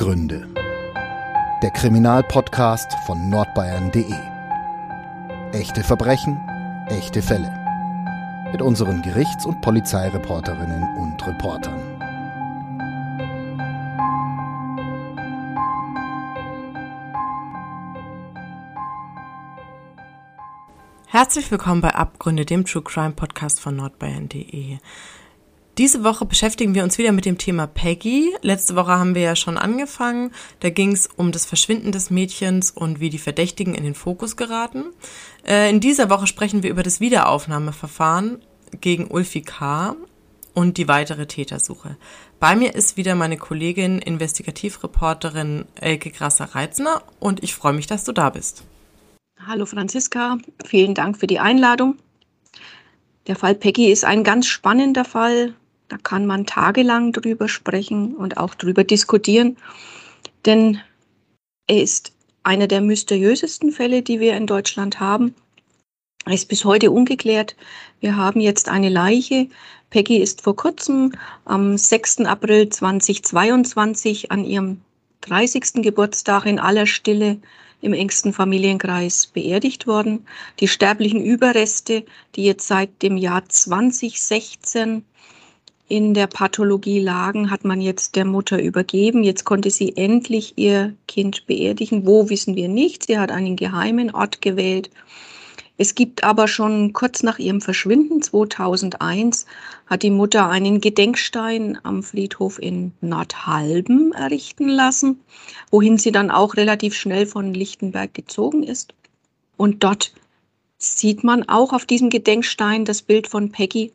Abgründe. Der Kriminalpodcast von nordbayern.de. Echte Verbrechen, echte Fälle. Mit unseren Gerichts- und Polizeireporterinnen und Reportern. Herzlich willkommen bei Abgründe, dem True Crime Podcast von nordbayern.de. Diese Woche beschäftigen wir uns wieder mit dem Thema Peggy. Letzte Woche haben wir ja schon angefangen. Da ging es um das Verschwinden des Mädchens und wie die Verdächtigen in den Fokus geraten. Äh, in dieser Woche sprechen wir über das Wiederaufnahmeverfahren gegen Ulfi K. und die weitere Tätersuche. Bei mir ist wieder meine Kollegin, Investigativreporterin Elke Grasser-Reitzner und ich freue mich, dass du da bist. Hallo Franziska, vielen Dank für die Einladung. Der Fall Peggy ist ein ganz spannender Fall. Da kann man tagelang drüber sprechen und auch drüber diskutieren, denn er ist einer der mysteriösesten Fälle, die wir in Deutschland haben. Er ist bis heute ungeklärt. Wir haben jetzt eine Leiche. Peggy ist vor kurzem am 6. April 2022 an ihrem 30. Geburtstag in aller Stille im engsten Familienkreis beerdigt worden. Die sterblichen Überreste, die jetzt seit dem Jahr 2016 in der Pathologie lagen, hat man jetzt der Mutter übergeben. Jetzt konnte sie endlich ihr Kind beerdigen. Wo wissen wir nicht. Sie hat einen geheimen Ort gewählt. Es gibt aber schon kurz nach ihrem Verschwinden 2001 hat die Mutter einen Gedenkstein am Friedhof in Nordhalben errichten lassen, wohin sie dann auch relativ schnell von Lichtenberg gezogen ist. Und dort sieht man auch auf diesem Gedenkstein das Bild von Peggy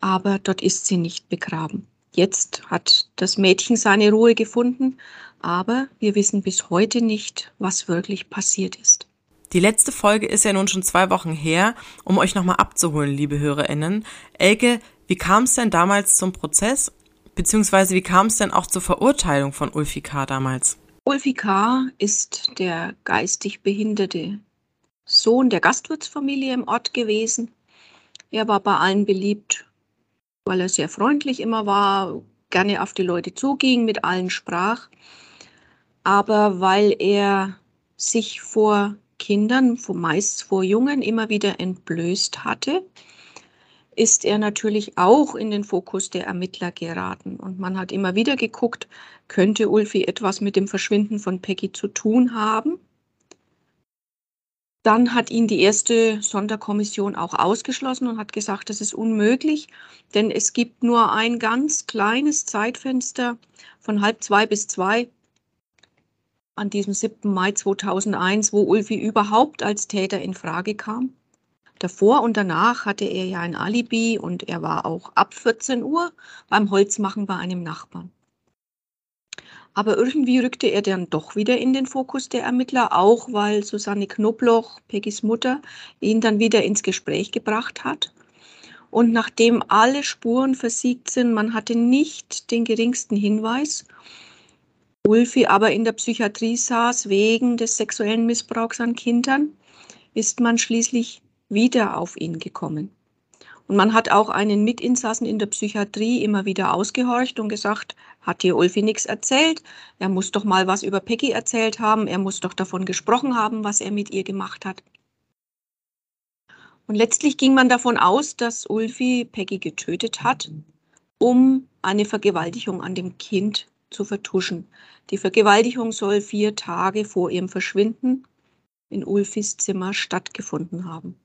aber dort ist sie nicht begraben. Jetzt hat das Mädchen seine Ruhe gefunden, aber wir wissen bis heute nicht, was wirklich passiert ist. Die letzte Folge ist ja nun schon zwei Wochen her, um euch nochmal abzuholen, liebe HörerInnen. Elke, wie kam es denn damals zum Prozess? Beziehungsweise wie kam es denn auch zur Verurteilung von Ulfi K. damals? Ulfi K. ist der geistig behinderte Sohn der Gastwirtsfamilie im Ort gewesen. Er war bei allen beliebt weil er sehr freundlich immer war, gerne auf die Leute zuging, mit allen sprach. Aber weil er sich vor Kindern, meist vor Jungen, immer wieder entblößt hatte, ist er natürlich auch in den Fokus der Ermittler geraten. Und man hat immer wieder geguckt, könnte Ulfi etwas mit dem Verschwinden von Peggy zu tun haben. Dann hat ihn die erste Sonderkommission auch ausgeschlossen und hat gesagt, das ist unmöglich, denn es gibt nur ein ganz kleines Zeitfenster von halb zwei bis zwei an diesem 7. Mai 2001, wo Ulfi überhaupt als Täter in Frage kam. Davor und danach hatte er ja ein Alibi und er war auch ab 14 Uhr beim Holzmachen bei einem Nachbarn. Aber irgendwie rückte er dann doch wieder in den Fokus der Ermittler, auch weil Susanne Knobloch, Peggys Mutter, ihn dann wieder ins Gespräch gebracht hat. Und nachdem alle Spuren versiegt sind, man hatte nicht den geringsten Hinweis, Ulfi aber in der Psychiatrie saß wegen des sexuellen Missbrauchs an Kindern, ist man schließlich wieder auf ihn gekommen. Und man hat auch einen Mitinsassen in der Psychiatrie immer wieder ausgehorcht und gesagt, hat dir Ulfi nichts erzählt? Er muss doch mal was über Peggy erzählt haben. Er muss doch davon gesprochen haben, was er mit ihr gemacht hat. Und letztlich ging man davon aus, dass Ulfi Peggy getötet hat, um eine Vergewaltigung an dem Kind zu vertuschen. Die Vergewaltigung soll vier Tage vor ihrem Verschwinden in Ulfis Zimmer stattgefunden haben.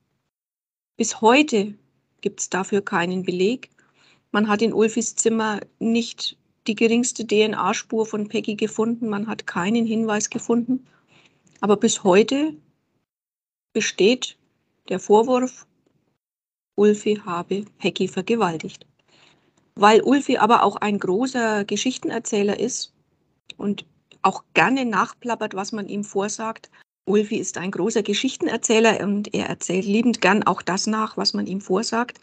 Bis heute gibt es dafür keinen Beleg. Man hat in Ulfis Zimmer nicht die geringste DNA-Spur von Peggy gefunden. Man hat keinen Hinweis gefunden. Aber bis heute besteht der Vorwurf, Ulfi habe Peggy vergewaltigt. Weil Ulfi aber auch ein großer Geschichtenerzähler ist und auch gerne nachplappert, was man ihm vorsagt, Ulfi ist ein großer Geschichtenerzähler und er erzählt liebend gern auch das nach, was man ihm vorsagt.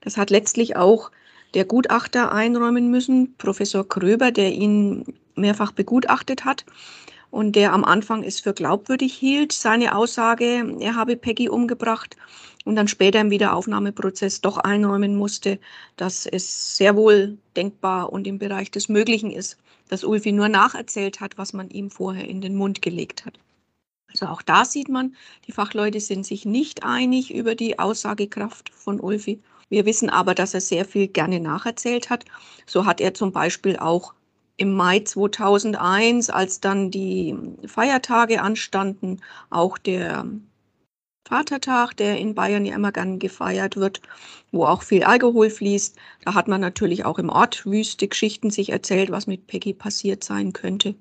Das hat letztlich auch der Gutachter einräumen müssen, Professor Kröber, der ihn mehrfach begutachtet hat und der am Anfang es für glaubwürdig hielt, seine Aussage, er habe Peggy umgebracht. und dann später im Wiederaufnahmeprozess doch einräumen musste, dass es sehr wohl denkbar und im Bereich des Möglichen ist, dass Ulfi nur nacherzählt hat, was man ihm vorher in den Mund gelegt hat. Also auch da sieht man, die Fachleute sind sich nicht einig über die Aussagekraft von Ulfi. Wir wissen aber, dass er sehr viel gerne nacherzählt hat. So hat er zum Beispiel auch im Mai 2001, als dann die Feiertage anstanden, auch der Vatertag, der in Bayern ja immer gern gefeiert wird, wo auch viel Alkohol fließt. Da hat man natürlich auch im Ort wüste Geschichten sich erzählt, was mit Peggy passiert sein könnte.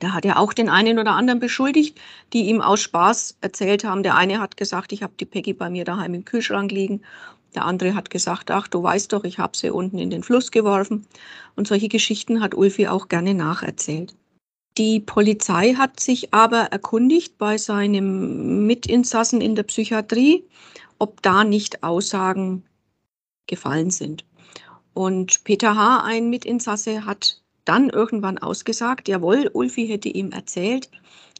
Da hat er auch den einen oder anderen beschuldigt, die ihm aus Spaß erzählt haben. Der eine hat gesagt, ich habe die Peggy bei mir daheim im Kühlschrank liegen. Der andere hat gesagt, ach, du weißt doch, ich habe sie unten in den Fluss geworfen. Und solche Geschichten hat Ulfi auch gerne nacherzählt. Die Polizei hat sich aber erkundigt bei seinem Mitinsassen in der Psychiatrie, ob da nicht Aussagen gefallen sind. Und Peter H., ein Mitinsasse, hat dann irgendwann ausgesagt, jawohl, Ulfi hätte ihm erzählt,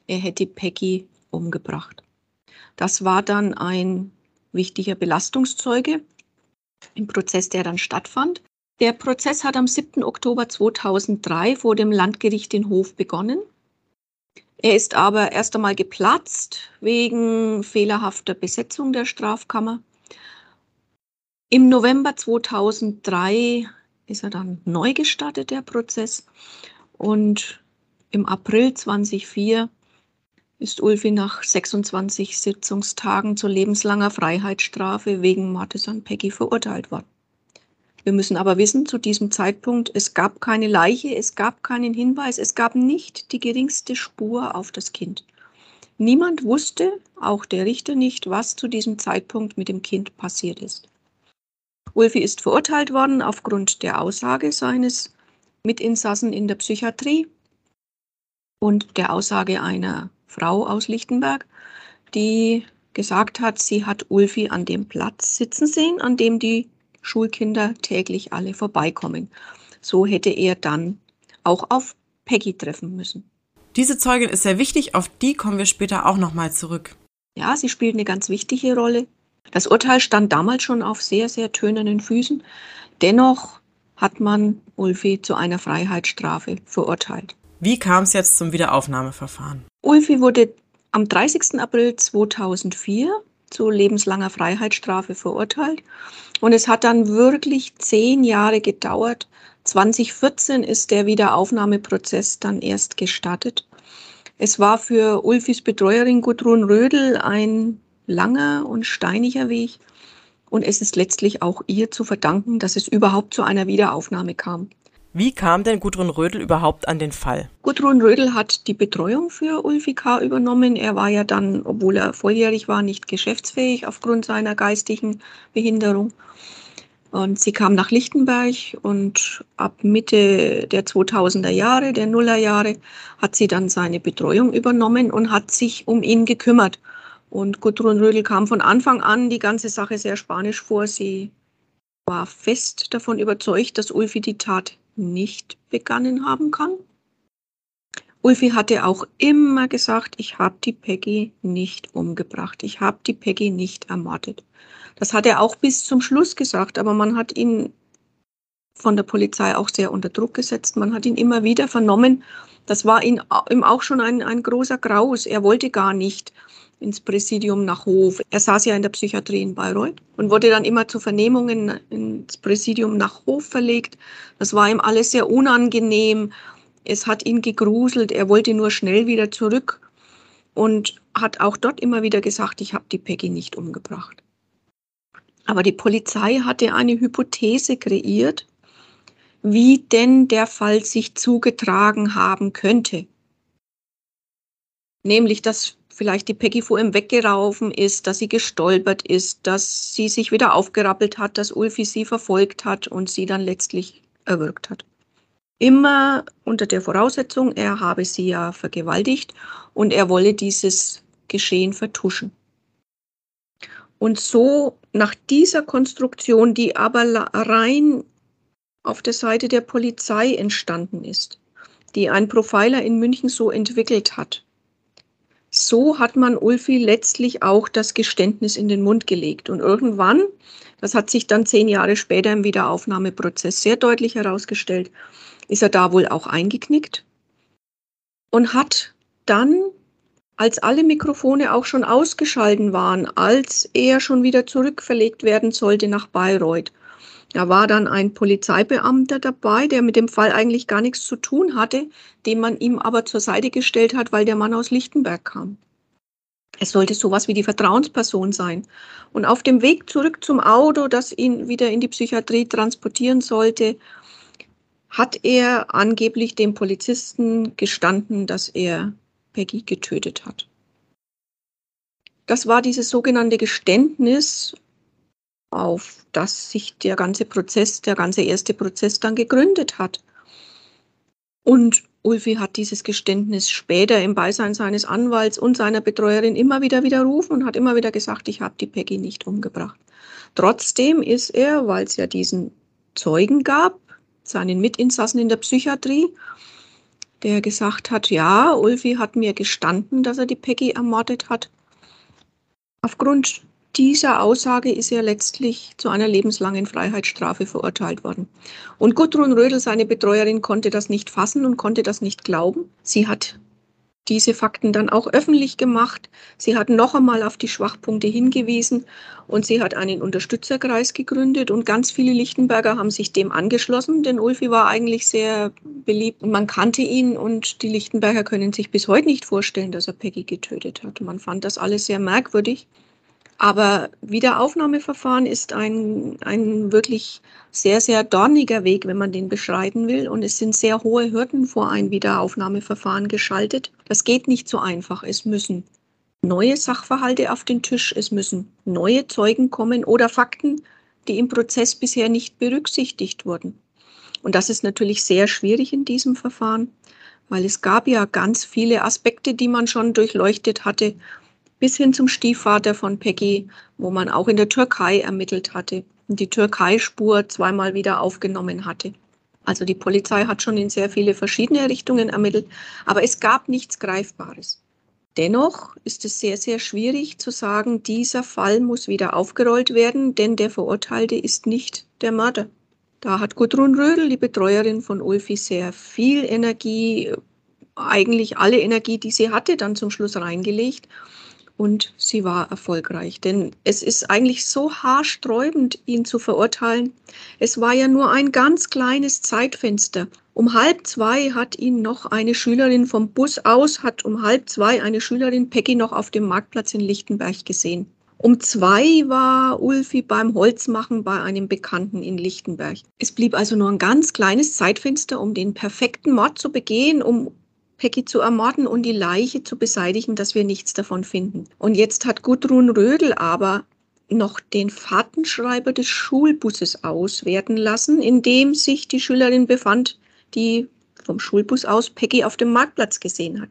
er hätte Peggy umgebracht. Das war dann ein wichtiger Belastungszeuge im Prozess, der dann stattfand. Der Prozess hat am 7. Oktober 2003 vor dem Landgericht in Hof begonnen. Er ist aber erst einmal geplatzt wegen fehlerhafter Besetzung der Strafkammer. Im November 2003 ist er dann neu gestartet, der Prozess. Und im April 2004 ist Ulfi nach 26 Sitzungstagen zu lebenslanger Freiheitsstrafe wegen Mordes an Peggy verurteilt worden. Wir müssen aber wissen, zu diesem Zeitpunkt, es gab keine Leiche, es gab keinen Hinweis, es gab nicht die geringste Spur auf das Kind. Niemand wusste, auch der Richter nicht, was zu diesem Zeitpunkt mit dem Kind passiert ist. Ulfi ist verurteilt worden aufgrund der Aussage seines Mitinsassen in der Psychiatrie und der Aussage einer Frau aus Lichtenberg, die gesagt hat, sie hat Ulfi an dem Platz sitzen sehen, an dem die Schulkinder täglich alle vorbeikommen. So hätte er dann auch auf Peggy treffen müssen. Diese Zeugin ist sehr wichtig, auf die kommen wir später auch nochmal zurück. Ja, sie spielt eine ganz wichtige Rolle. Das Urteil stand damals schon auf sehr, sehr tönenden Füßen. Dennoch hat man Ulfi zu einer Freiheitsstrafe verurteilt. Wie kam es jetzt zum Wiederaufnahmeverfahren? Ulfi wurde am 30. April 2004 zu lebenslanger Freiheitsstrafe verurteilt. Und es hat dann wirklich zehn Jahre gedauert. 2014 ist der Wiederaufnahmeprozess dann erst gestartet. Es war für Ulfis Betreuerin Gudrun Rödel ein langer und steiniger Weg. Und es ist letztlich auch ihr zu verdanken, dass es überhaupt zu einer Wiederaufnahme kam. Wie kam denn Gudrun Rödel überhaupt an den Fall? Gudrun Rödel hat die Betreuung für Ulfi K. übernommen. Er war ja dann, obwohl er volljährig war, nicht geschäftsfähig aufgrund seiner geistigen Behinderung. Und sie kam nach Lichtenberg und ab Mitte der 2000er Jahre, der Nullerjahre, hat sie dann seine Betreuung übernommen und hat sich um ihn gekümmert. Und Gudrun Rödel kam von Anfang an die ganze Sache sehr spanisch vor. Sie war fest davon überzeugt, dass Ulfi die Tat nicht begangen haben kann. Ulfi hatte auch immer gesagt, ich habe die Peggy nicht umgebracht, ich habe die Peggy nicht ermordet. Das hat er auch bis zum Schluss gesagt, aber man hat ihn von der Polizei auch sehr unter Druck gesetzt. Man hat ihn immer wieder vernommen. Das war ihm auch schon ein, ein großer Graus. Er wollte gar nicht ins Präsidium nach Hof. Er saß ja in der Psychiatrie in Bayreuth und wurde dann immer zu Vernehmungen ins Präsidium nach Hof verlegt. Das war ihm alles sehr unangenehm. Es hat ihn gegruselt. Er wollte nur schnell wieder zurück und hat auch dort immer wieder gesagt, ich habe die Peggy nicht umgebracht. Aber die Polizei hatte eine Hypothese kreiert, wie denn der Fall sich zugetragen haben könnte. Nämlich, dass vielleicht die Peggy vor ihm weggeraufen ist, dass sie gestolpert ist, dass sie sich wieder aufgerappelt hat, dass Ulfi sie verfolgt hat und sie dann letztlich erwürgt hat. Immer unter der Voraussetzung, er habe sie ja vergewaltigt und er wolle dieses Geschehen vertuschen. Und so nach dieser Konstruktion, die aber rein auf der Seite der Polizei entstanden ist, die ein Profiler in München so entwickelt hat, so hat man Ulfi letztlich auch das Geständnis in den Mund gelegt. Und irgendwann, das hat sich dann zehn Jahre später im Wiederaufnahmeprozess sehr deutlich herausgestellt, ist er da wohl auch eingeknickt und hat dann, als alle Mikrofone auch schon ausgeschalten waren, als er schon wieder zurückverlegt werden sollte nach Bayreuth, da war dann ein Polizeibeamter dabei, der mit dem Fall eigentlich gar nichts zu tun hatte, den man ihm aber zur Seite gestellt hat, weil der Mann aus Lichtenberg kam. Es sollte sowas wie die Vertrauensperson sein. Und auf dem Weg zurück zum Auto, das ihn wieder in die Psychiatrie transportieren sollte, hat er angeblich dem Polizisten gestanden, dass er Peggy getötet hat. Das war dieses sogenannte Geständnis auf das sich der ganze Prozess, der ganze erste Prozess dann gegründet hat. Und Ulfi hat dieses Geständnis später im Beisein seines Anwalts und seiner Betreuerin immer wieder widerrufen und hat immer wieder gesagt, ich habe die Peggy nicht umgebracht. Trotzdem ist er, weil es ja diesen Zeugen gab, seinen Mitinsassen in der Psychiatrie, der gesagt hat, ja, Ulfi hat mir gestanden, dass er die Peggy ermordet hat. Aufgrund dieser Aussage ist er letztlich zu einer lebenslangen Freiheitsstrafe verurteilt worden. Und Gudrun Rödel, seine Betreuerin, konnte das nicht fassen und konnte das nicht glauben. Sie hat diese Fakten dann auch öffentlich gemacht. Sie hat noch einmal auf die Schwachpunkte hingewiesen und sie hat einen Unterstützerkreis gegründet und ganz viele Lichtenberger haben sich dem angeschlossen, denn Ulfi war eigentlich sehr beliebt und man kannte ihn und die Lichtenberger können sich bis heute nicht vorstellen, dass er Peggy getötet hat. Man fand das alles sehr merkwürdig. Aber Wiederaufnahmeverfahren ist ein, ein wirklich sehr, sehr dorniger Weg, wenn man den beschreiten will. Und es sind sehr hohe Hürden vor ein Wiederaufnahmeverfahren geschaltet. Das geht nicht so einfach. Es müssen neue Sachverhalte auf den Tisch, es müssen neue Zeugen kommen oder Fakten, die im Prozess bisher nicht berücksichtigt wurden. Und das ist natürlich sehr schwierig in diesem Verfahren, weil es gab ja ganz viele Aspekte, die man schon durchleuchtet hatte bis hin zum Stiefvater von Peggy, wo man auch in der Türkei ermittelt hatte und die Türkei-Spur zweimal wieder aufgenommen hatte. Also die Polizei hat schon in sehr viele verschiedene Richtungen ermittelt, aber es gab nichts Greifbares. Dennoch ist es sehr, sehr schwierig zu sagen, dieser Fall muss wieder aufgerollt werden, denn der Verurteilte ist nicht der Mörder. Da hat Gudrun Rödel, die Betreuerin von Ulfi, sehr viel Energie, eigentlich alle Energie, die sie hatte, dann zum Schluss reingelegt und sie war erfolgreich. Denn es ist eigentlich so haarsträubend, ihn zu verurteilen. Es war ja nur ein ganz kleines Zeitfenster. Um halb zwei hat ihn noch eine Schülerin vom Bus aus, hat um halb zwei eine Schülerin Peggy noch auf dem Marktplatz in Lichtenberg gesehen. Um zwei war Ulfi beim Holzmachen bei einem Bekannten in Lichtenberg. Es blieb also nur ein ganz kleines Zeitfenster, um den perfekten Mord zu begehen, um Peggy zu ermorden und die Leiche zu beseitigen, dass wir nichts davon finden. Und jetzt hat Gudrun Rödel aber noch den Fahrtenschreiber des Schulbusses auswerten lassen, in dem sich die Schülerin befand, die vom Schulbus aus Peggy auf dem Marktplatz gesehen hat.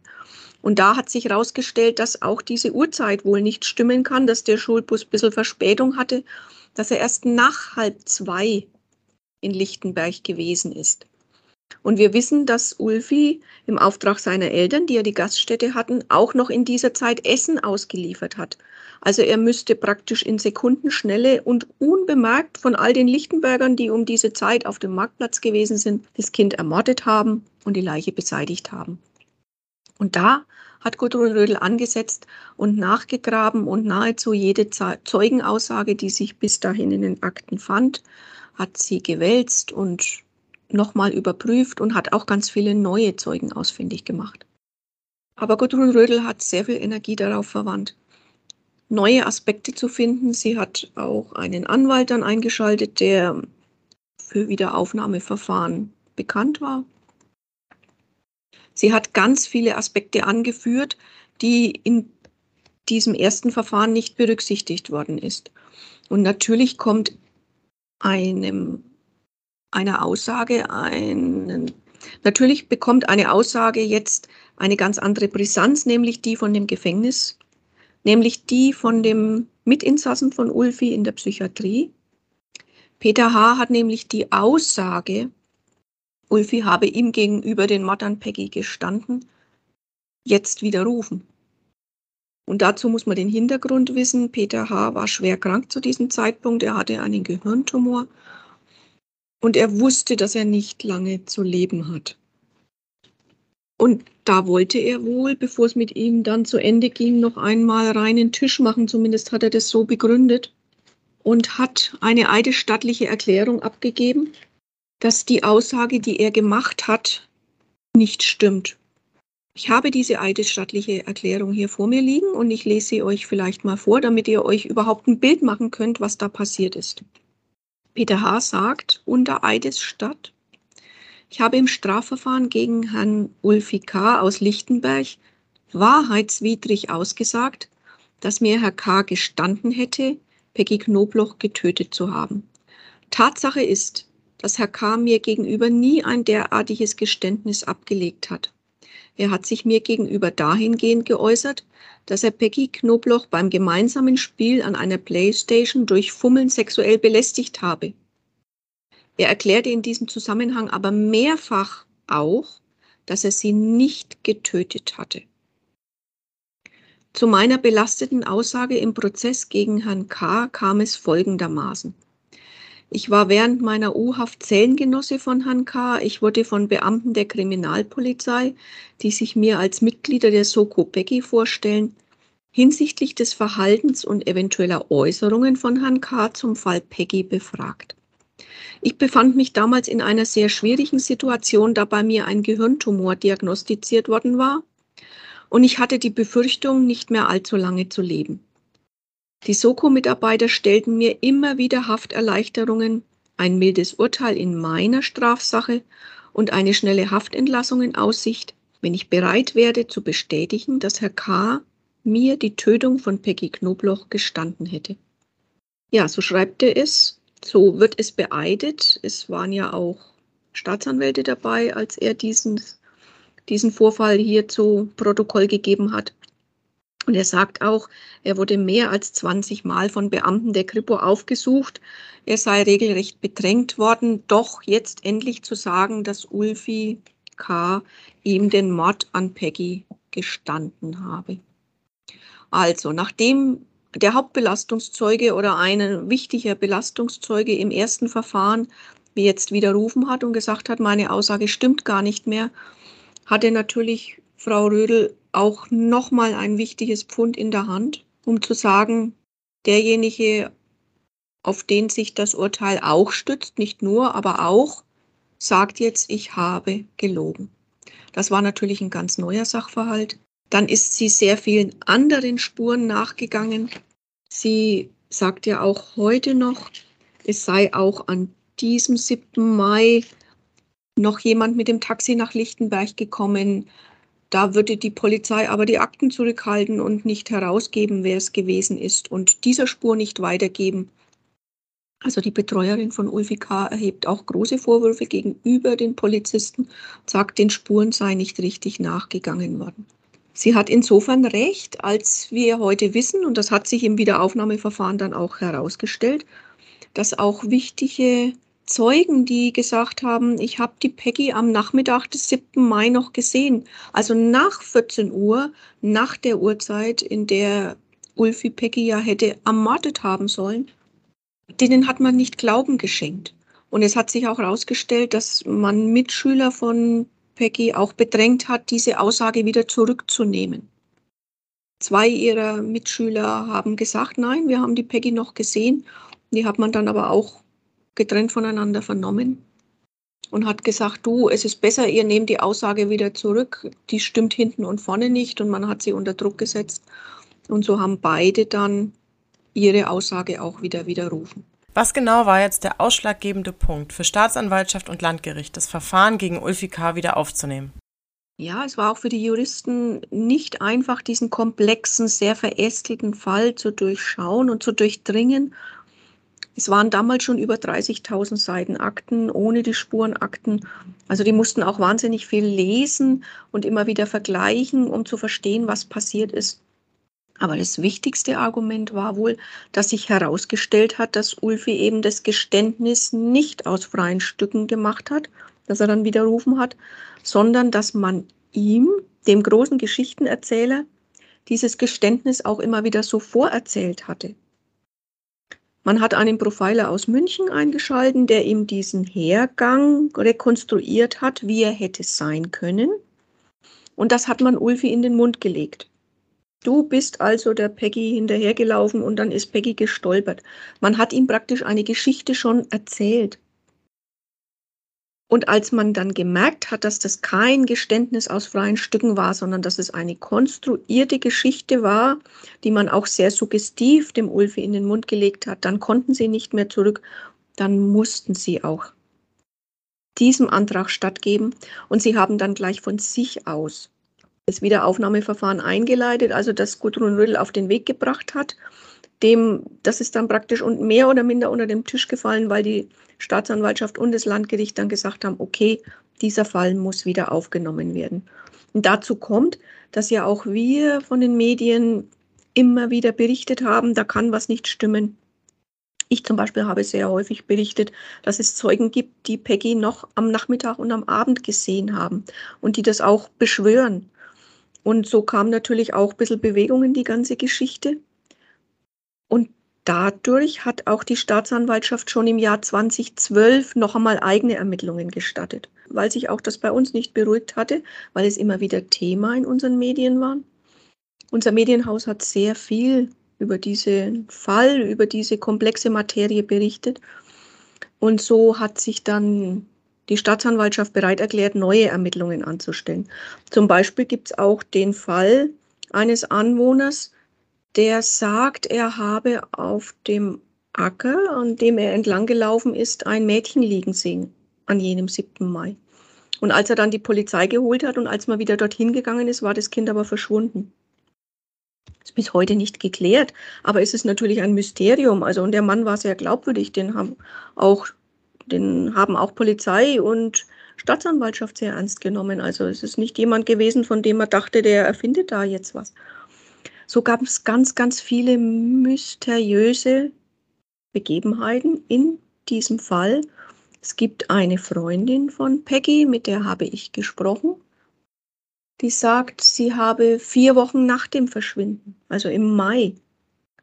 Und da hat sich herausgestellt, dass auch diese Uhrzeit wohl nicht stimmen kann, dass der Schulbus ein bisschen Verspätung hatte, dass er erst nach halb zwei in Lichtenberg gewesen ist. Und wir wissen, dass Ulfi im Auftrag seiner Eltern, die ja die Gaststätte hatten, auch noch in dieser Zeit Essen ausgeliefert hat. Also er müsste praktisch in Sekundenschnelle und unbemerkt von all den Lichtenbergern, die um diese Zeit auf dem Marktplatz gewesen sind, das Kind ermordet haben und die Leiche beseitigt haben. Und da hat Gudrun Rödel angesetzt und nachgegraben und nahezu jede Zeugenaussage, die sich bis dahin in den Akten fand, hat sie gewälzt und nochmal überprüft und hat auch ganz viele neue Zeugen ausfindig gemacht. Aber Gudrun Rödel hat sehr viel Energie darauf verwandt, neue Aspekte zu finden. Sie hat auch einen Anwalt dann eingeschaltet, der für Wiederaufnahmeverfahren bekannt war. Sie hat ganz viele Aspekte angeführt, die in diesem ersten Verfahren nicht berücksichtigt worden ist. Und natürlich kommt einem einer Aussage einen, natürlich bekommt eine Aussage jetzt eine ganz andere Brisanz, nämlich die von dem Gefängnis, nämlich die von dem Mitinsassen von Ulfi in der Psychiatrie. Peter H. hat nämlich die Aussage, Ulfi habe ihm gegenüber den Mord Peggy gestanden, jetzt widerrufen. Und dazu muss man den Hintergrund wissen. Peter H. war schwer krank zu diesem Zeitpunkt. Er hatte einen Gehirntumor und er wusste, dass er nicht lange zu leben hat. Und da wollte er wohl, bevor es mit ihm dann zu Ende ging, noch einmal reinen Tisch machen. Zumindest hat er das so begründet und hat eine eidesstattliche Erklärung abgegeben, dass die Aussage, die er gemacht hat, nicht stimmt. Ich habe diese eidesstattliche Erklärung hier vor mir liegen und ich lese sie euch vielleicht mal vor, damit ihr euch überhaupt ein Bild machen könnt, was da passiert ist. Peter H. sagt unter Eidesstadt, ich habe im Strafverfahren gegen Herrn Ulfi K. aus Lichtenberg wahrheitswidrig ausgesagt, dass mir Herr K. gestanden hätte, Peggy Knobloch getötet zu haben. Tatsache ist, dass Herr K. mir gegenüber nie ein derartiges Geständnis abgelegt hat. Er hat sich mir gegenüber dahingehend geäußert, dass er Peggy Knobloch beim gemeinsamen Spiel an einer Playstation durch Fummeln sexuell belästigt habe. Er erklärte in diesem Zusammenhang aber mehrfach auch, dass er sie nicht getötet hatte. Zu meiner belasteten Aussage im Prozess gegen Herrn K. kam es folgendermaßen. Ich war während meiner U-Haft Zellengenosse von Herrn K. Ich wurde von Beamten der Kriminalpolizei, die sich mir als Mitglieder der Soko Becky vorstellen, hinsichtlich des Verhaltens und eventueller Äußerungen von Herrn K. zum Fall Peggy befragt. Ich befand mich damals in einer sehr schwierigen Situation, da bei mir ein Gehirntumor diagnostiziert worden war und ich hatte die Befürchtung, nicht mehr allzu lange zu leben. Die Soko-Mitarbeiter stellten mir immer wieder Hafterleichterungen, ein mildes Urteil in meiner Strafsache und eine schnelle Haftentlassung in Aussicht, wenn ich bereit werde zu bestätigen, dass Herr K. mir die Tötung von Peggy Knobloch gestanden hätte. Ja, so schreibt er es, so wird es beeidet. Es waren ja auch Staatsanwälte dabei, als er diesen, diesen Vorfall hier zu Protokoll gegeben hat. Und er sagt auch, er wurde mehr als 20 Mal von Beamten der Kripo aufgesucht. Er sei regelrecht bedrängt worden, doch jetzt endlich zu sagen, dass Ulfi K. ihm den Mord an Peggy gestanden habe. Also, nachdem der Hauptbelastungszeuge oder ein wichtiger Belastungszeuge im ersten Verfahren wie jetzt widerrufen hat und gesagt hat, meine Aussage stimmt gar nicht mehr, hat er natürlich Frau Rödel auch nochmal ein wichtiges Pfund in der Hand, um zu sagen, derjenige, auf den sich das Urteil auch stützt, nicht nur, aber auch, sagt jetzt, ich habe gelogen. Das war natürlich ein ganz neuer Sachverhalt. Dann ist sie sehr vielen anderen Spuren nachgegangen. Sie sagt ja auch heute noch, es sei auch an diesem 7. Mai noch jemand mit dem Taxi nach Lichtenberg gekommen, da würde die Polizei aber die Akten zurückhalten und nicht herausgeben, wer es gewesen ist und dieser Spur nicht weitergeben. Also die Betreuerin von Ulfi K. erhebt auch große Vorwürfe gegenüber den Polizisten, sagt, den Spuren sei nicht richtig nachgegangen worden. Sie hat insofern recht, als wir heute wissen, und das hat sich im Wiederaufnahmeverfahren dann auch herausgestellt, dass auch wichtige Zeugen, die gesagt haben, ich habe die Peggy am Nachmittag des 7. Mai noch gesehen. Also nach 14 Uhr, nach der Uhrzeit, in der Ulfi Peggy ja hätte ermordet haben sollen. Denen hat man nicht Glauben geschenkt. Und es hat sich auch herausgestellt, dass man Mitschüler von Peggy auch bedrängt hat, diese Aussage wieder zurückzunehmen. Zwei ihrer Mitschüler haben gesagt, nein, wir haben die Peggy noch gesehen. Die hat man dann aber auch getrennt voneinander vernommen und hat gesagt, du, es ist besser, ihr nehmt die Aussage wieder zurück, die stimmt hinten und vorne nicht und man hat sie unter Druck gesetzt. Und so haben beide dann ihre Aussage auch wieder widerrufen. Was genau war jetzt der ausschlaggebende Punkt für Staatsanwaltschaft und Landgericht, das Verfahren gegen Ulfi K. wieder aufzunehmen? Ja, es war auch für die Juristen nicht einfach, diesen komplexen, sehr verästelten Fall zu durchschauen und zu durchdringen es waren damals schon über 30.000 Seiten Akten, ohne die Spurenakten. Also die mussten auch wahnsinnig viel lesen und immer wieder vergleichen, um zu verstehen, was passiert ist. Aber das wichtigste Argument war wohl, dass sich herausgestellt hat, dass Ulfi eben das Geständnis nicht aus freien Stücken gemacht hat, das er dann widerrufen hat, sondern dass man ihm, dem großen Geschichtenerzähler, dieses Geständnis auch immer wieder so vorerzählt hatte. Man hat einen Profiler aus München eingeschalten, der ihm diesen Hergang rekonstruiert hat, wie er hätte sein können. Und das hat man Ulfi in den Mund gelegt. Du bist also der Peggy hinterhergelaufen und dann ist Peggy gestolpert. Man hat ihm praktisch eine Geschichte schon erzählt. Und als man dann gemerkt hat, dass das kein Geständnis aus freien Stücken war, sondern dass es eine konstruierte Geschichte war, die man auch sehr suggestiv dem Ulfi in den Mund gelegt hat, dann konnten sie nicht mehr zurück, dann mussten sie auch diesem Antrag stattgeben und sie haben dann gleich von sich aus das Wiederaufnahmeverfahren eingeleitet, also das Gudrun Rödel auf den Weg gebracht hat. Dem, das ist dann praktisch mehr oder minder unter den Tisch gefallen, weil die Staatsanwaltschaft und das Landgericht dann gesagt haben, okay, dieser Fall muss wieder aufgenommen werden. Und dazu kommt, dass ja auch wir von den Medien immer wieder berichtet haben, da kann was nicht stimmen. Ich zum Beispiel habe sehr häufig berichtet, dass es Zeugen gibt, die Peggy noch am Nachmittag und am Abend gesehen haben und die das auch beschwören. Und so kam natürlich auch ein bisschen Bewegung in die ganze Geschichte. Und dadurch hat auch die Staatsanwaltschaft schon im Jahr 2012 noch einmal eigene Ermittlungen gestattet, weil sich auch das bei uns nicht beruhigt hatte, weil es immer wieder Thema in unseren Medien war. Unser Medienhaus hat sehr viel über diesen Fall, über diese komplexe Materie berichtet. Und so hat sich dann die Staatsanwaltschaft bereit erklärt, neue Ermittlungen anzustellen. Zum Beispiel gibt es auch den Fall eines Anwohners, der sagt, er habe auf dem Acker, an dem er entlang gelaufen ist, ein Mädchen liegen sehen an jenem 7. Mai. Und als er dann die Polizei geholt hat und als man wieder dorthin gegangen ist, war das Kind aber verschwunden. Ist bis heute nicht geklärt, aber es ist natürlich ein Mysterium. Also und der Mann war sehr glaubwürdig, den haben auch, den haben auch Polizei und Staatsanwaltschaft sehr ernst genommen. Also es ist nicht jemand gewesen, von dem man dachte, der erfindet da jetzt was. So gab es ganz, ganz viele mysteriöse Begebenheiten in diesem Fall. Es gibt eine Freundin von Peggy, mit der habe ich gesprochen. Die sagt, sie habe vier Wochen nach dem Verschwinden, also im Mai,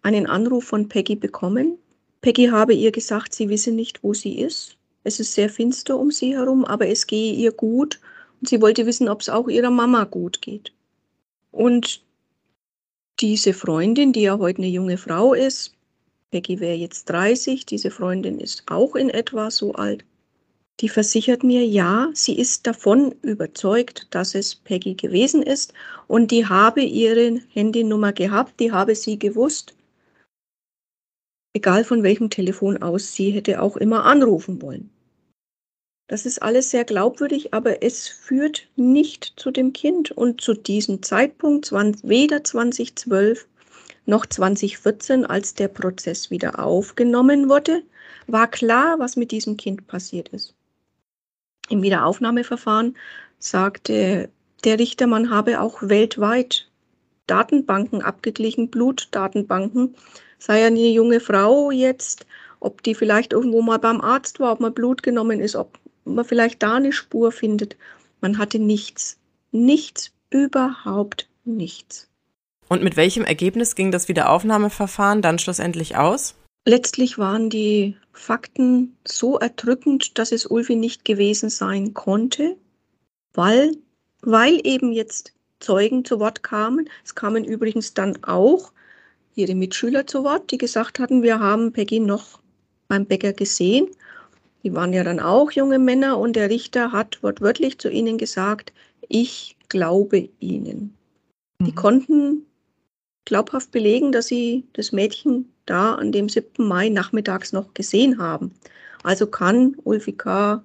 einen Anruf von Peggy bekommen. Peggy habe ihr gesagt, sie wisse nicht, wo sie ist. Es ist sehr finster um sie herum, aber es gehe ihr gut und sie wollte wissen, ob es auch ihrer Mama gut geht. Und diese Freundin, die ja heute eine junge Frau ist, Peggy wäre jetzt 30, diese Freundin ist auch in etwa so alt, die versichert mir, ja, sie ist davon überzeugt, dass es Peggy gewesen ist und die habe ihre Handynummer gehabt, die habe sie gewusst. Egal von welchem Telefon aus, sie hätte auch immer anrufen wollen. Das ist alles sehr glaubwürdig, aber es führt nicht zu dem Kind. Und zu diesem Zeitpunkt, weder 2012 noch 2014, als der Prozess wieder aufgenommen wurde, war klar, was mit diesem Kind passiert ist. Im Wiederaufnahmeverfahren sagte der Richter, man habe auch weltweit Datenbanken abgeglichen, Blutdatenbanken. Sei eine junge Frau jetzt, ob die vielleicht irgendwo mal beim Arzt war, ob man Blut genommen ist, ob man vielleicht da eine Spur findet. Man hatte nichts. Nichts, überhaupt nichts. Und mit welchem Ergebnis ging das Wiederaufnahmeverfahren dann schlussendlich aus? Letztlich waren die Fakten so erdrückend, dass es Ulfi nicht gewesen sein konnte, weil, weil eben jetzt Zeugen zu Wort kamen. Es kamen übrigens dann auch ihre Mitschüler zu Wort, die gesagt hatten, wir haben Peggy noch beim Bäcker gesehen die waren ja dann auch junge Männer und der Richter hat wortwörtlich zu ihnen gesagt, ich glaube ihnen. Mhm. Die konnten glaubhaft belegen, dass sie das Mädchen da an dem 7. Mai nachmittags noch gesehen haben. Also kann Ulfi K.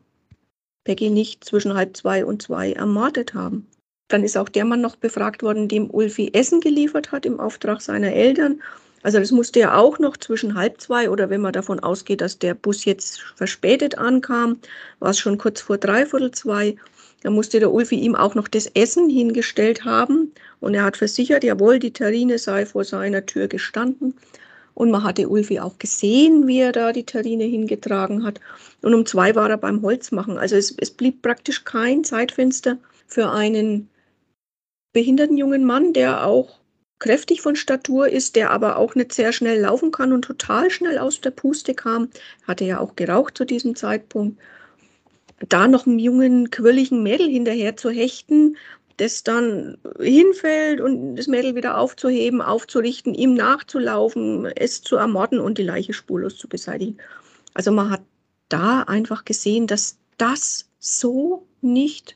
Peggy nicht zwischen halb zwei und zwei ermordet haben. Dann ist auch der Mann noch befragt worden, dem Ulfi Essen geliefert hat im Auftrag seiner Eltern. Also das musste ja auch noch zwischen halb zwei oder wenn man davon ausgeht, dass der Bus jetzt verspätet ankam, war es schon kurz vor dreiviertel zwei. Da musste der Ulfi ihm auch noch das Essen hingestellt haben und er hat versichert, jawohl, die Terrine sei vor seiner Tür gestanden. Und man hatte Ulfi auch gesehen, wie er da die Terrine hingetragen hat. Und um zwei war er beim Holzmachen. Also es, es blieb praktisch kein Zeitfenster für einen behinderten jungen Mann, der auch kräftig von Statur ist, der aber auch nicht sehr schnell laufen kann und total schnell aus der Puste kam. Hatte ja auch geraucht zu diesem Zeitpunkt. Da noch einem jungen, quirligen Mädel hinterher zu hechten, das dann hinfällt und das Mädel wieder aufzuheben, aufzurichten, ihm nachzulaufen, es zu ermorden und die Leiche spurlos zu beseitigen. Also man hat da einfach gesehen, dass das so nicht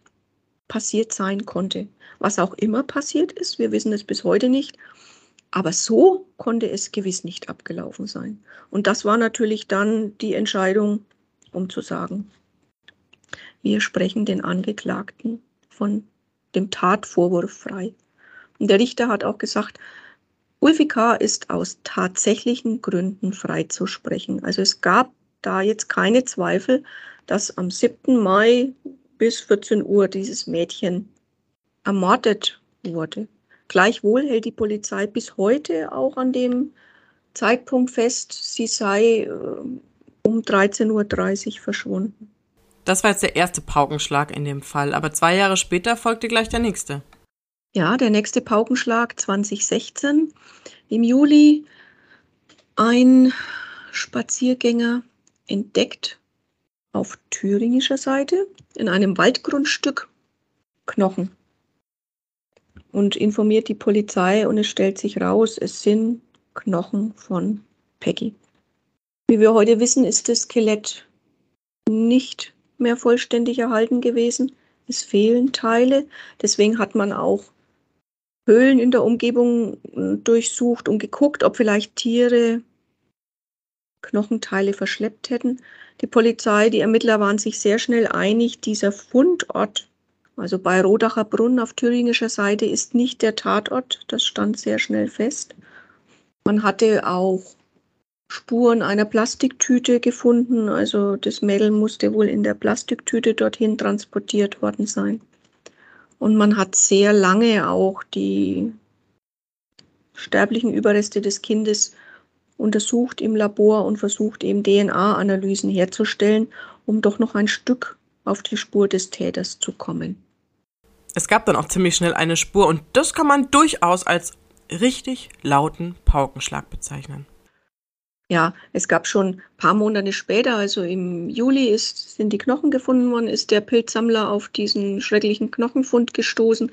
passiert sein konnte. Was auch immer passiert ist, wir wissen es bis heute nicht. Aber so konnte es gewiss nicht abgelaufen sein. Und das war natürlich dann die Entscheidung, um zu sagen, wir sprechen den Angeklagten von dem Tatvorwurf frei. Und der Richter hat auch gesagt, Ulfi K. ist aus tatsächlichen Gründen freizusprechen. Also es gab da jetzt keine Zweifel, dass am 7. Mai bis 14 Uhr dieses Mädchen ermordet wurde. Gleichwohl hält die Polizei bis heute auch an dem Zeitpunkt fest, sie sei äh, um 13.30 Uhr verschwunden. Das war jetzt der erste Paukenschlag in dem Fall, aber zwei Jahre später folgte gleich der nächste. Ja, der nächste Paukenschlag 2016. Im Juli ein Spaziergänger entdeckt auf thüringischer Seite in einem Waldgrundstück Knochen und informiert die Polizei und es stellt sich raus, es sind Knochen von Peggy. Wie wir heute wissen, ist das Skelett nicht mehr vollständig erhalten gewesen. Es fehlen Teile. Deswegen hat man auch Höhlen in der Umgebung hm, durchsucht und geguckt, ob vielleicht Tiere Knochenteile verschleppt hätten. Die Polizei, die Ermittler waren sich sehr schnell einig, dieser Fundort, also bei Rodacher Brunn auf thüringischer Seite, ist nicht der Tatort. Das stand sehr schnell fest. Man hatte auch Spuren einer Plastiktüte gefunden. Also das Mädel musste wohl in der Plastiktüte dorthin transportiert worden sein. Und man hat sehr lange auch die sterblichen Überreste des Kindes untersucht im Labor und versucht eben DNA-Analysen herzustellen, um doch noch ein Stück auf die Spur des Täters zu kommen. Es gab dann auch ziemlich schnell eine Spur und das kann man durchaus als richtig lauten Paukenschlag bezeichnen. Ja, es gab schon ein paar Monate später, also im Juli ist, sind die Knochen gefunden worden, ist der Pilzsammler auf diesen schrecklichen Knochenfund gestoßen.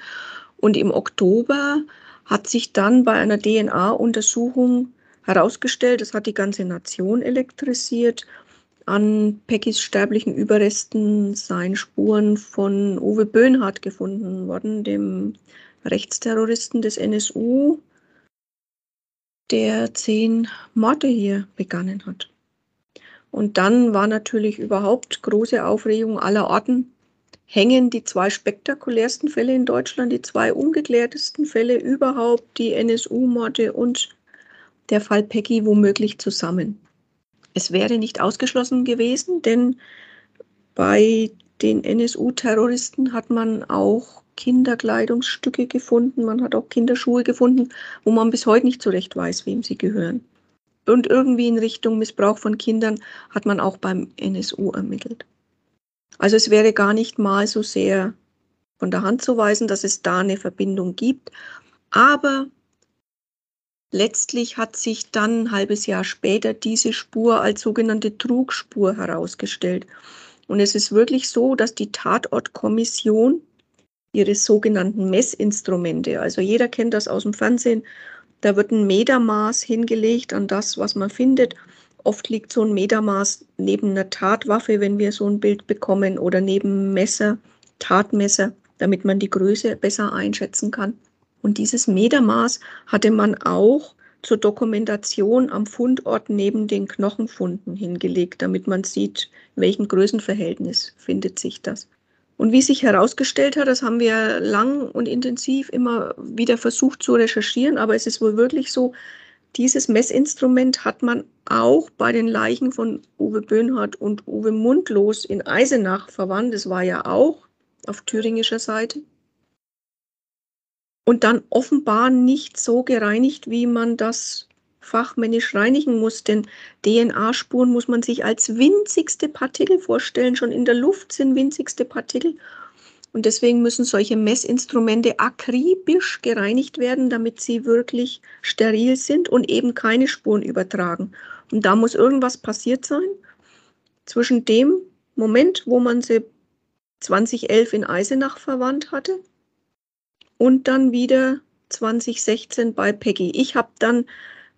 Und im Oktober hat sich dann bei einer DNA-Untersuchung herausgestellt, das hat die ganze Nation elektrisiert, an Peckys sterblichen Überresten seien Spuren von Uwe Böhnhardt gefunden worden, dem Rechtsterroristen des NSU, der zehn Morde hier begangen hat. Und dann war natürlich überhaupt große Aufregung aller Orten. Hängen die zwei spektakulärsten Fälle in Deutschland, die zwei ungeklärtesten Fälle überhaupt, die NSU-Morde und der Fall Peggy womöglich zusammen. Es wäre nicht ausgeschlossen gewesen, denn bei den NSU-Terroristen hat man auch Kinderkleidungsstücke gefunden, man hat auch Kinderschuhe gefunden, wo man bis heute nicht so recht weiß, wem sie gehören. Und irgendwie in Richtung Missbrauch von Kindern hat man auch beim NSU ermittelt. Also es wäre gar nicht mal so sehr von der Hand zu weisen, dass es da eine Verbindung gibt. Aber letztlich hat sich dann ein halbes Jahr später diese Spur als sogenannte Trugspur herausgestellt. Und es ist wirklich so, dass die Tatortkommission ihre sogenannten Messinstrumente. Also jeder kennt das aus dem Fernsehen. Da wird ein Metermaß hingelegt an das, was man findet. Oft liegt so ein Metermaß neben einer Tatwaffe, wenn wir so ein Bild bekommen, oder neben Messer, Tatmesser, damit man die Größe besser einschätzen kann. Und dieses Metermaß hatte man auch zur Dokumentation am Fundort neben den Knochenfunden hingelegt, damit man sieht, in welchem Größenverhältnis findet sich das. Und wie sich herausgestellt hat, das haben wir lang und intensiv immer wieder versucht zu recherchieren, aber es ist wohl wirklich so, dieses Messinstrument hat man auch bei den Leichen von Uwe Böhnhardt und Uwe Mundlos in Eisenach verwandt. Das war ja auch auf thüringischer Seite. Und dann offenbar nicht so gereinigt, wie man das fachmännisch reinigen muss, denn DNA-Spuren muss man sich als winzigste Partikel vorstellen. Schon in der Luft sind winzigste Partikel. Und deswegen müssen solche Messinstrumente akribisch gereinigt werden, damit sie wirklich steril sind und eben keine Spuren übertragen. Und da muss irgendwas passiert sein zwischen dem Moment, wo man sie 2011 in Eisenach verwandt hatte und dann wieder 2016 bei Peggy. Ich habe dann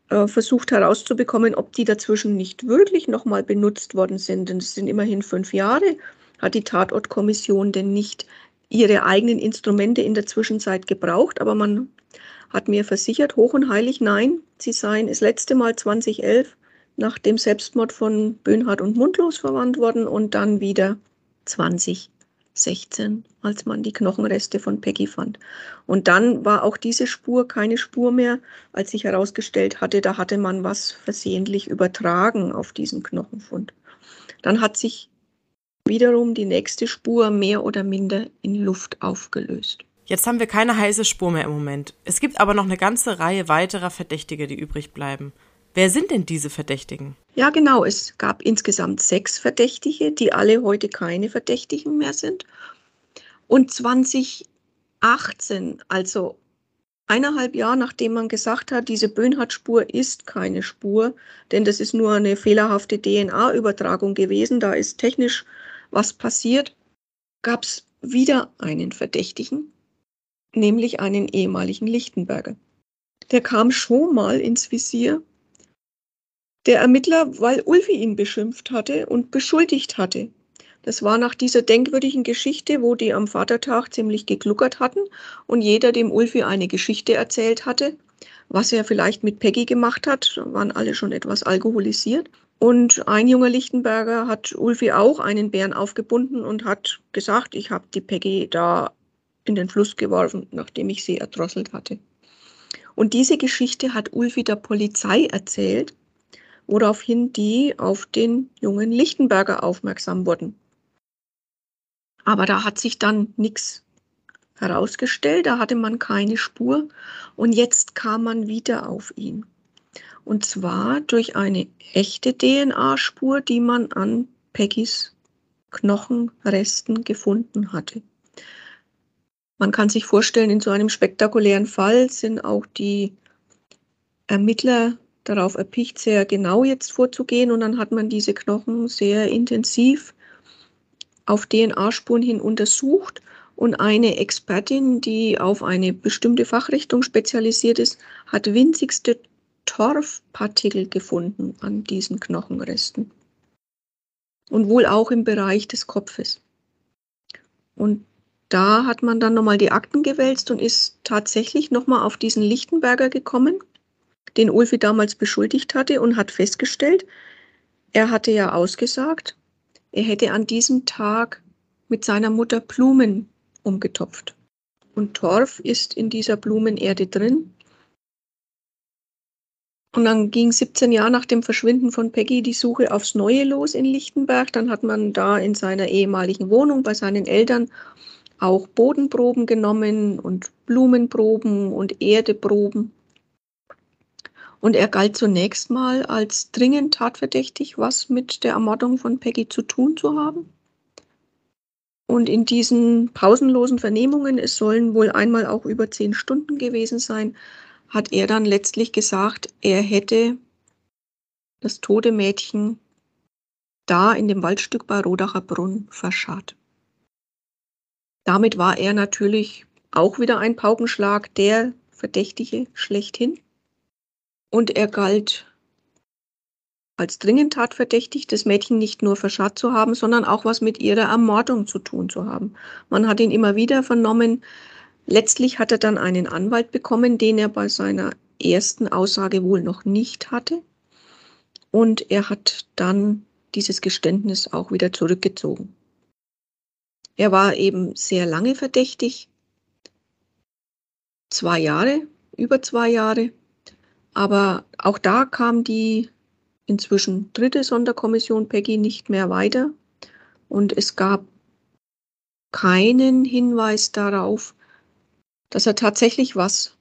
äh, versucht herauszubekommen, ob die dazwischen nicht wirklich nochmal benutzt worden sind. Denn es sind immerhin fünf Jahre. Hat die Tatortkommission denn nicht ihre eigenen Instrumente in der Zwischenzeit gebraucht? Aber man hat mir versichert, hoch und heilig, nein, sie seien das letzte Mal 2011 nach dem Selbstmord von Böhnhardt und Mundlos verwandt worden und dann wieder 20 16, als man die Knochenreste von Peggy fand. Und dann war auch diese Spur keine Spur mehr, als sich herausgestellt hatte, da hatte man was versehentlich übertragen auf diesen Knochenfund. Dann hat sich wiederum die nächste Spur mehr oder minder in Luft aufgelöst. Jetzt haben wir keine heiße Spur mehr im Moment. Es gibt aber noch eine ganze Reihe weiterer Verdächtige, die übrig bleiben. Wer sind denn diese Verdächtigen? Ja, genau. Es gab insgesamt sechs Verdächtige, die alle heute keine Verdächtigen mehr sind. Und 2018, also eineinhalb Jahre nachdem man gesagt hat, diese Böhnhardt-Spur ist keine Spur, denn das ist nur eine fehlerhafte DNA-Übertragung gewesen, da ist technisch was passiert, gab es wieder einen Verdächtigen, nämlich einen ehemaligen Lichtenberger. Der kam schon mal ins Visier der Ermittler, weil Ulfi ihn beschimpft hatte und beschuldigt hatte. Das war nach dieser denkwürdigen Geschichte, wo die am Vatertag ziemlich gegluckert hatten und jeder dem Ulfi eine Geschichte erzählt hatte, was er vielleicht mit Peggy gemacht hat, waren alle schon etwas alkoholisiert. Und ein junger Lichtenberger hat Ulfi auch einen Bären aufgebunden und hat gesagt, ich habe die Peggy da in den Fluss geworfen, nachdem ich sie erdrosselt hatte. Und diese Geschichte hat Ulfi der Polizei erzählt woraufhin die auf den jungen Lichtenberger aufmerksam wurden. Aber da hat sich dann nichts herausgestellt, da hatte man keine Spur und jetzt kam man wieder auf ihn. Und zwar durch eine echte DNA-Spur, die man an Peggys Knochenresten gefunden hatte. Man kann sich vorstellen, in so einem spektakulären Fall sind auch die Ermittler darauf erpicht, sehr genau jetzt vorzugehen. Und dann hat man diese Knochen sehr intensiv auf DNA-Spuren hin untersucht. Und eine Expertin, die auf eine bestimmte Fachrichtung spezialisiert ist, hat winzigste Torfpartikel gefunden an diesen Knochenresten. Und wohl auch im Bereich des Kopfes. Und da hat man dann nochmal die Akten gewälzt und ist tatsächlich nochmal auf diesen Lichtenberger gekommen den Ulfi damals beschuldigt hatte und hat festgestellt, er hatte ja ausgesagt, er hätte an diesem Tag mit seiner Mutter Blumen umgetopft. Und Torf ist in dieser Blumenerde drin. Und dann ging 17 Jahre nach dem Verschwinden von Peggy die Suche aufs Neue los in Lichtenberg. Dann hat man da in seiner ehemaligen Wohnung bei seinen Eltern auch Bodenproben genommen und Blumenproben und Erdeproben. Und er galt zunächst mal als dringend tatverdächtig, was mit der Ermordung von Peggy zu tun zu haben. Und in diesen pausenlosen Vernehmungen, es sollen wohl einmal auch über zehn Stunden gewesen sein, hat er dann letztlich gesagt, er hätte das tote Mädchen da in dem Waldstück bei Rodacher Brunn verscharrt. Damit war er natürlich auch wieder ein Paukenschlag, der Verdächtige schlechthin. Und er galt als dringend tatverdächtig, das Mädchen nicht nur verscharrt zu haben, sondern auch was mit ihrer Ermordung zu tun zu haben. Man hat ihn immer wieder vernommen. Letztlich hat er dann einen Anwalt bekommen, den er bei seiner ersten Aussage wohl noch nicht hatte. Und er hat dann dieses Geständnis auch wieder zurückgezogen. Er war eben sehr lange verdächtig. Zwei Jahre, über zwei Jahre. Aber auch da kam die inzwischen dritte Sonderkommission Peggy nicht mehr weiter. Und es gab keinen Hinweis darauf, dass er tatsächlich was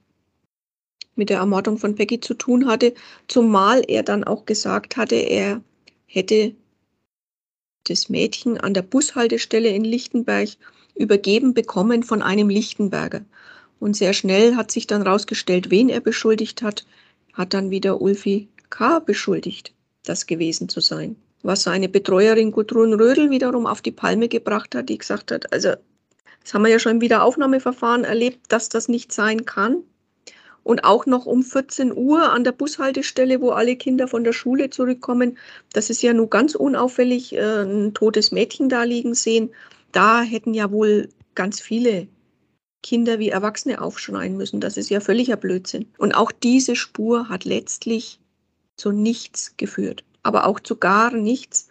mit der Ermordung von Peggy zu tun hatte, zumal er dann auch gesagt hatte, er hätte das Mädchen an der Bushaltestelle in Lichtenberg übergeben bekommen von einem Lichtenberger. Und sehr schnell hat sich dann herausgestellt, wen er beschuldigt hat, hat dann wieder Ulfi K. beschuldigt, das gewesen zu sein. Was seine Betreuerin Gudrun Rödel wiederum auf die Palme gebracht hat, die gesagt hat, also das haben wir ja schon im Wiederaufnahmeverfahren erlebt, dass das nicht sein kann. Und auch noch um 14 Uhr an der Bushaltestelle, wo alle Kinder von der Schule zurückkommen, das ist ja nur ganz unauffällig, äh, ein totes Mädchen da liegen sehen. Da hätten ja wohl ganz viele Kinder wie Erwachsene aufschreien müssen. Das ist ja völliger Blödsinn. Und auch diese Spur hat letztlich zu nichts geführt, aber auch zu gar nichts.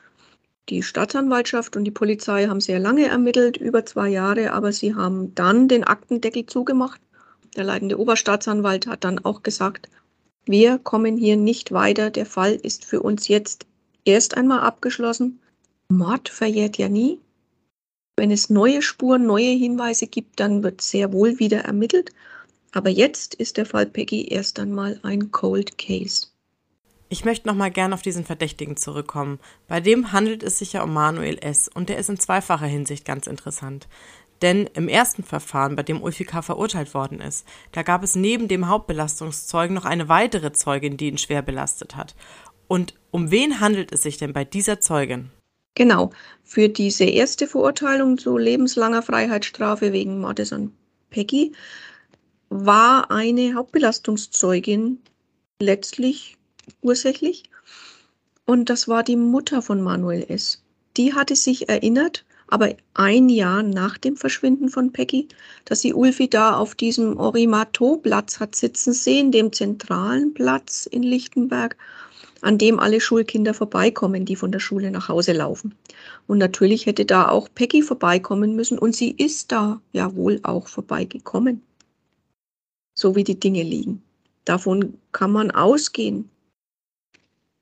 Die Staatsanwaltschaft und die Polizei haben sehr lange ermittelt, über zwei Jahre, aber sie haben dann den Aktendeckel zugemacht der leitende Oberstaatsanwalt hat dann auch gesagt, wir kommen hier nicht weiter. Der Fall ist für uns jetzt erst einmal abgeschlossen. Mord verjährt ja nie. Wenn es neue Spuren, neue Hinweise gibt, dann wird sehr wohl wieder ermittelt. Aber jetzt ist der Fall Peggy erst einmal ein Cold Case. Ich möchte noch mal gern auf diesen Verdächtigen zurückkommen. Bei dem handelt es sich ja um Manuel S. und der ist in zweifacher Hinsicht ganz interessant. Denn im ersten Verfahren, bei dem Ulfi K. verurteilt worden ist, da gab es neben dem Hauptbelastungszeugen noch eine weitere Zeugin, die ihn schwer belastet hat. Und um wen handelt es sich denn bei dieser Zeugin? Genau, für diese erste Verurteilung zu lebenslanger Freiheitsstrafe wegen Mordes an Peggy war eine Hauptbelastungszeugin letztlich ursächlich. Und das war die Mutter von Manuel S. Die hatte sich erinnert, aber ein Jahr nach dem Verschwinden von Peggy, dass sie Ulfi da auf diesem Orimato-Platz hat sitzen sehen, dem zentralen Platz in Lichtenberg, an dem alle Schulkinder vorbeikommen, die von der Schule nach Hause laufen. Und natürlich hätte da auch Peggy vorbeikommen müssen und sie ist da ja wohl auch vorbeigekommen. So wie die Dinge liegen. Davon kann man ausgehen.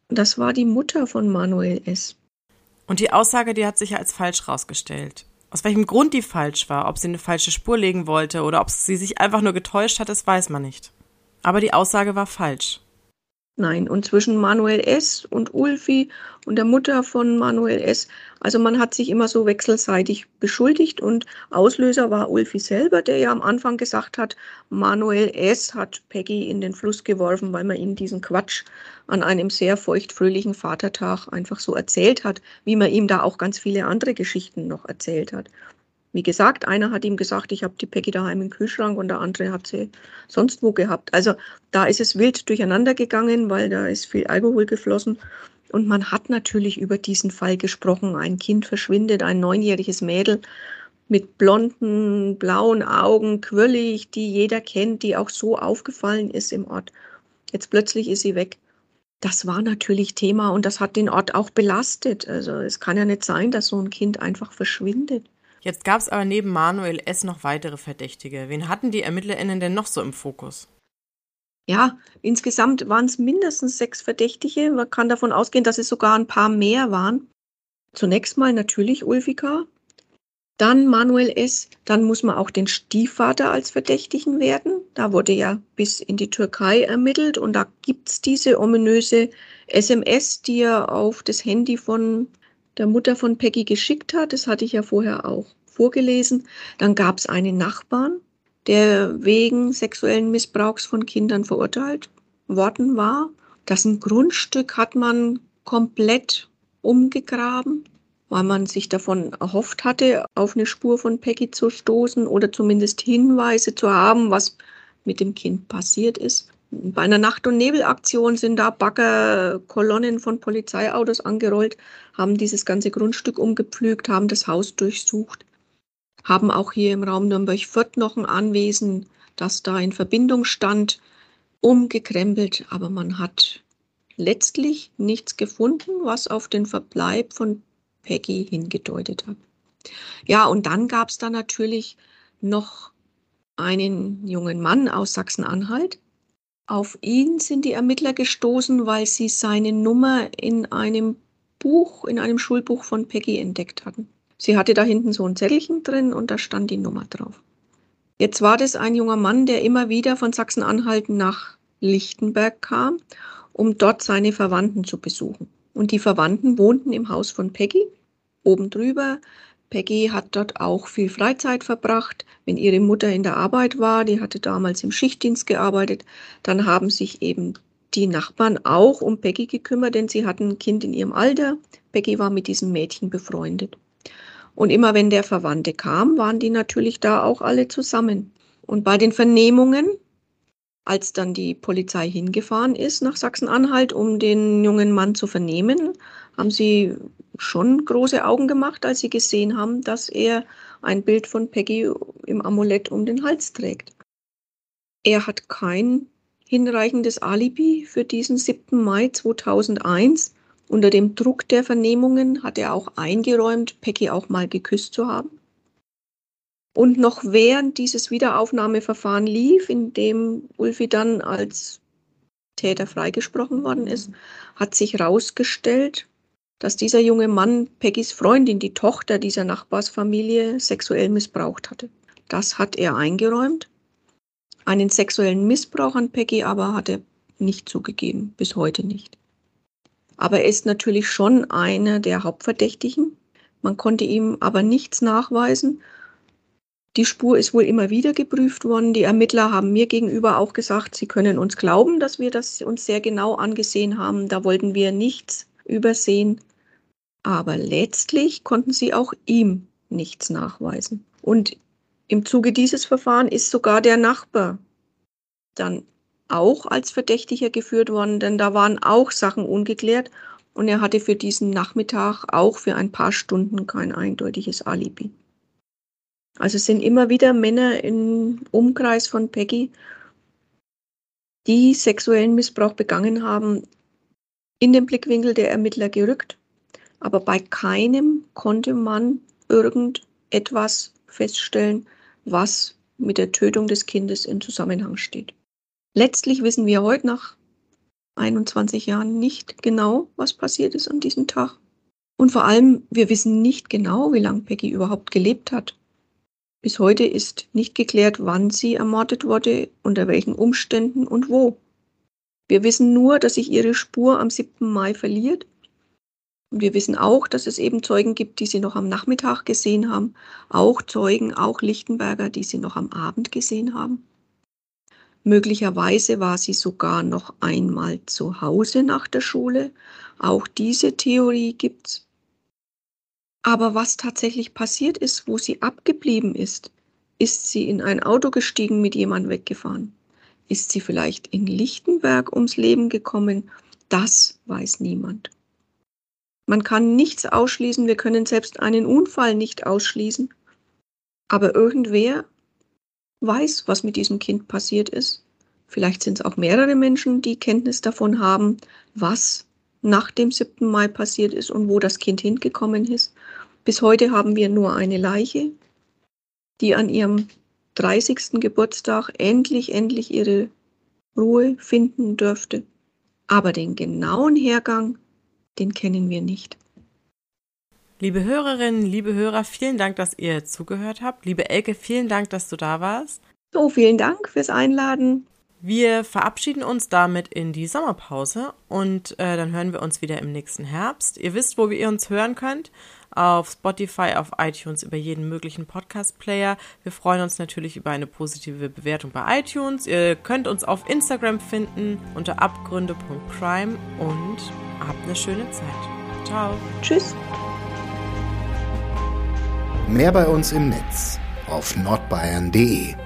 Das war die Mutter von Manuel S. Und die Aussage, die hat sich ja als falsch rausgestellt. Aus welchem Grund die falsch war, ob sie eine falsche Spur legen wollte oder ob sie sich einfach nur getäuscht hat, das weiß man nicht. Aber die Aussage war falsch. Nein, und zwischen Manuel S. und Ulfi und der Mutter von Manuel S. Also man hat sich immer so wechselseitig beschuldigt und Auslöser war Ulfi selber, der ja am Anfang gesagt hat, Manuel S. hat Peggy in den Fluss geworfen, weil man ihm diesen Quatsch an einem sehr feuchtfröhlichen Vatertag einfach so erzählt hat, wie man ihm da auch ganz viele andere Geschichten noch erzählt hat. Wie gesagt, einer hat ihm gesagt, ich habe die Peggy daheim im Kühlschrank und der andere hat sie sonst wo gehabt. Also da ist es wild durcheinander gegangen, weil da ist viel Alkohol geflossen. Und man hat natürlich über diesen Fall gesprochen. Ein Kind verschwindet, ein neunjähriges Mädel mit blonden, blauen Augen, quirlig, die jeder kennt, die auch so aufgefallen ist im Ort. Jetzt plötzlich ist sie weg. Das war natürlich Thema und das hat den Ort auch belastet. Also es kann ja nicht sein, dass so ein Kind einfach verschwindet. Jetzt gab es aber neben Manuel S. noch weitere Verdächtige. Wen hatten die ErmittlerInnen denn noch so im Fokus? Ja, insgesamt waren es mindestens sechs Verdächtige. Man kann davon ausgehen, dass es sogar ein paar mehr waren. Zunächst mal natürlich Ulfika, dann Manuel S., dann muss man auch den Stiefvater als Verdächtigen werden. Da wurde ja bis in die Türkei ermittelt und da gibt es diese ominöse SMS, die er auf das Handy von der Mutter von Peggy geschickt hat. Das hatte ich ja vorher auch vorgelesen. Dann gab es einen Nachbarn, der wegen sexuellen Missbrauchs von Kindern verurteilt worden war. Das ein Grundstück hat man komplett umgegraben, weil man sich davon erhofft hatte, auf eine Spur von Peggy zu stoßen oder zumindest Hinweise zu haben, was mit dem Kind passiert ist. Bei einer Nacht- und Nebelaktion sind da Baggerkolonnen von Polizeiautos angerollt, haben dieses ganze Grundstück umgepflügt, haben das Haus durchsucht, haben auch hier im Raum Nürnberg-Fürth noch ein Anwesen, das da in Verbindung stand, umgekrempelt, aber man hat letztlich nichts gefunden, was auf den Verbleib von Peggy hingedeutet hat. Ja, und dann gab es da natürlich noch einen jungen Mann aus Sachsen-Anhalt, auf ihn sind die Ermittler gestoßen, weil sie seine Nummer in einem Buch, in einem Schulbuch von Peggy entdeckt hatten. Sie hatte da hinten so ein Zettelchen drin und da stand die Nummer drauf. Jetzt war das ein junger Mann, der immer wieder von Sachsen-Anhalt nach Lichtenberg kam, um dort seine Verwandten zu besuchen. Und die Verwandten wohnten im Haus von Peggy, oben drüber. Peggy hat dort auch viel Freizeit verbracht. Wenn ihre Mutter in der Arbeit war, die hatte damals im Schichtdienst gearbeitet, dann haben sich eben die Nachbarn auch um Peggy gekümmert, denn sie hatten ein Kind in ihrem Alter. Peggy war mit diesem Mädchen befreundet. Und immer wenn der Verwandte kam, waren die natürlich da auch alle zusammen. Und bei den Vernehmungen, als dann die Polizei hingefahren ist nach Sachsen-Anhalt, um den jungen Mann zu vernehmen, haben sie schon große Augen gemacht, als sie gesehen haben, dass er ein Bild von Peggy im Amulett um den Hals trägt. Er hat kein hinreichendes Alibi für diesen 7. Mai 2001. Unter dem Druck der Vernehmungen hat er auch eingeräumt, Peggy auch mal geküsst zu haben. Und noch während dieses Wiederaufnahmeverfahren lief, in dem Ulfi dann als Täter freigesprochen worden ist, hat sich herausgestellt, dass dieser junge Mann Peggys Freundin, die Tochter dieser Nachbarsfamilie, sexuell missbraucht hatte. Das hat er eingeräumt. Einen sexuellen Missbrauch an Peggy aber hat er nicht zugegeben, bis heute nicht. Aber er ist natürlich schon einer der Hauptverdächtigen. Man konnte ihm aber nichts nachweisen. Die Spur ist wohl immer wieder geprüft worden. Die Ermittler haben mir gegenüber auch gesagt, sie können uns glauben, dass wir das uns sehr genau angesehen haben. Da wollten wir nichts übersehen. Aber letztlich konnten sie auch ihm nichts nachweisen. Und im Zuge dieses Verfahrens ist sogar der Nachbar dann auch als Verdächtiger geführt worden, denn da waren auch Sachen ungeklärt und er hatte für diesen Nachmittag auch für ein paar Stunden kein eindeutiges Alibi. Also es sind immer wieder Männer im Umkreis von Peggy, die sexuellen Missbrauch begangen haben, in den Blickwinkel der Ermittler gerückt, aber bei keinem konnte man irgendetwas feststellen, was mit der Tötung des Kindes in Zusammenhang steht. Letztlich wissen wir heute nach 21 Jahren nicht genau, was passiert ist an diesem Tag. Und vor allem, wir wissen nicht genau, wie lange Peggy überhaupt gelebt hat. Bis heute ist nicht geklärt, wann sie ermordet wurde, unter welchen Umständen und wo. Wir wissen nur, dass sich ihre Spur am 7. Mai verliert und wir wissen auch, dass es eben Zeugen gibt, die sie noch am Nachmittag gesehen haben. Auch Zeugen, auch Lichtenberger, die sie noch am Abend gesehen haben. Möglicherweise war sie sogar noch einmal zu Hause nach der Schule. Auch diese Theorie gibt's. Aber was tatsächlich passiert ist, wo sie abgeblieben ist, ist sie in ein Auto gestiegen, mit jemand weggefahren? Ist sie vielleicht in Lichtenberg ums Leben gekommen? Das weiß niemand. Man kann nichts ausschließen, wir können selbst einen Unfall nicht ausschließen. Aber irgendwer weiß, was mit diesem Kind passiert ist. Vielleicht sind es auch mehrere Menschen, die Kenntnis davon haben, was nach dem 7. Mai passiert ist und wo das Kind hingekommen ist. Bis heute haben wir nur eine Leiche, die an ihrem 30. Geburtstag endlich, endlich ihre Ruhe finden dürfte. Aber den genauen Hergang den kennen wir nicht. Liebe Hörerinnen, liebe Hörer, vielen Dank, dass ihr zugehört habt. Liebe Elke, vielen Dank, dass du da warst. So, vielen Dank fürs Einladen. Wir verabschieden uns damit in die Sommerpause und äh, dann hören wir uns wieder im nächsten Herbst. Ihr wisst, wo ihr uns hören könnt auf Spotify, auf iTunes, über jeden möglichen Podcast-Player. Wir freuen uns natürlich über eine positive Bewertung bei iTunes. Ihr könnt uns auf Instagram finden unter abgründe.crime und habt eine schöne Zeit. Ciao. Tschüss. Mehr bei uns im Netz auf nordbayern.de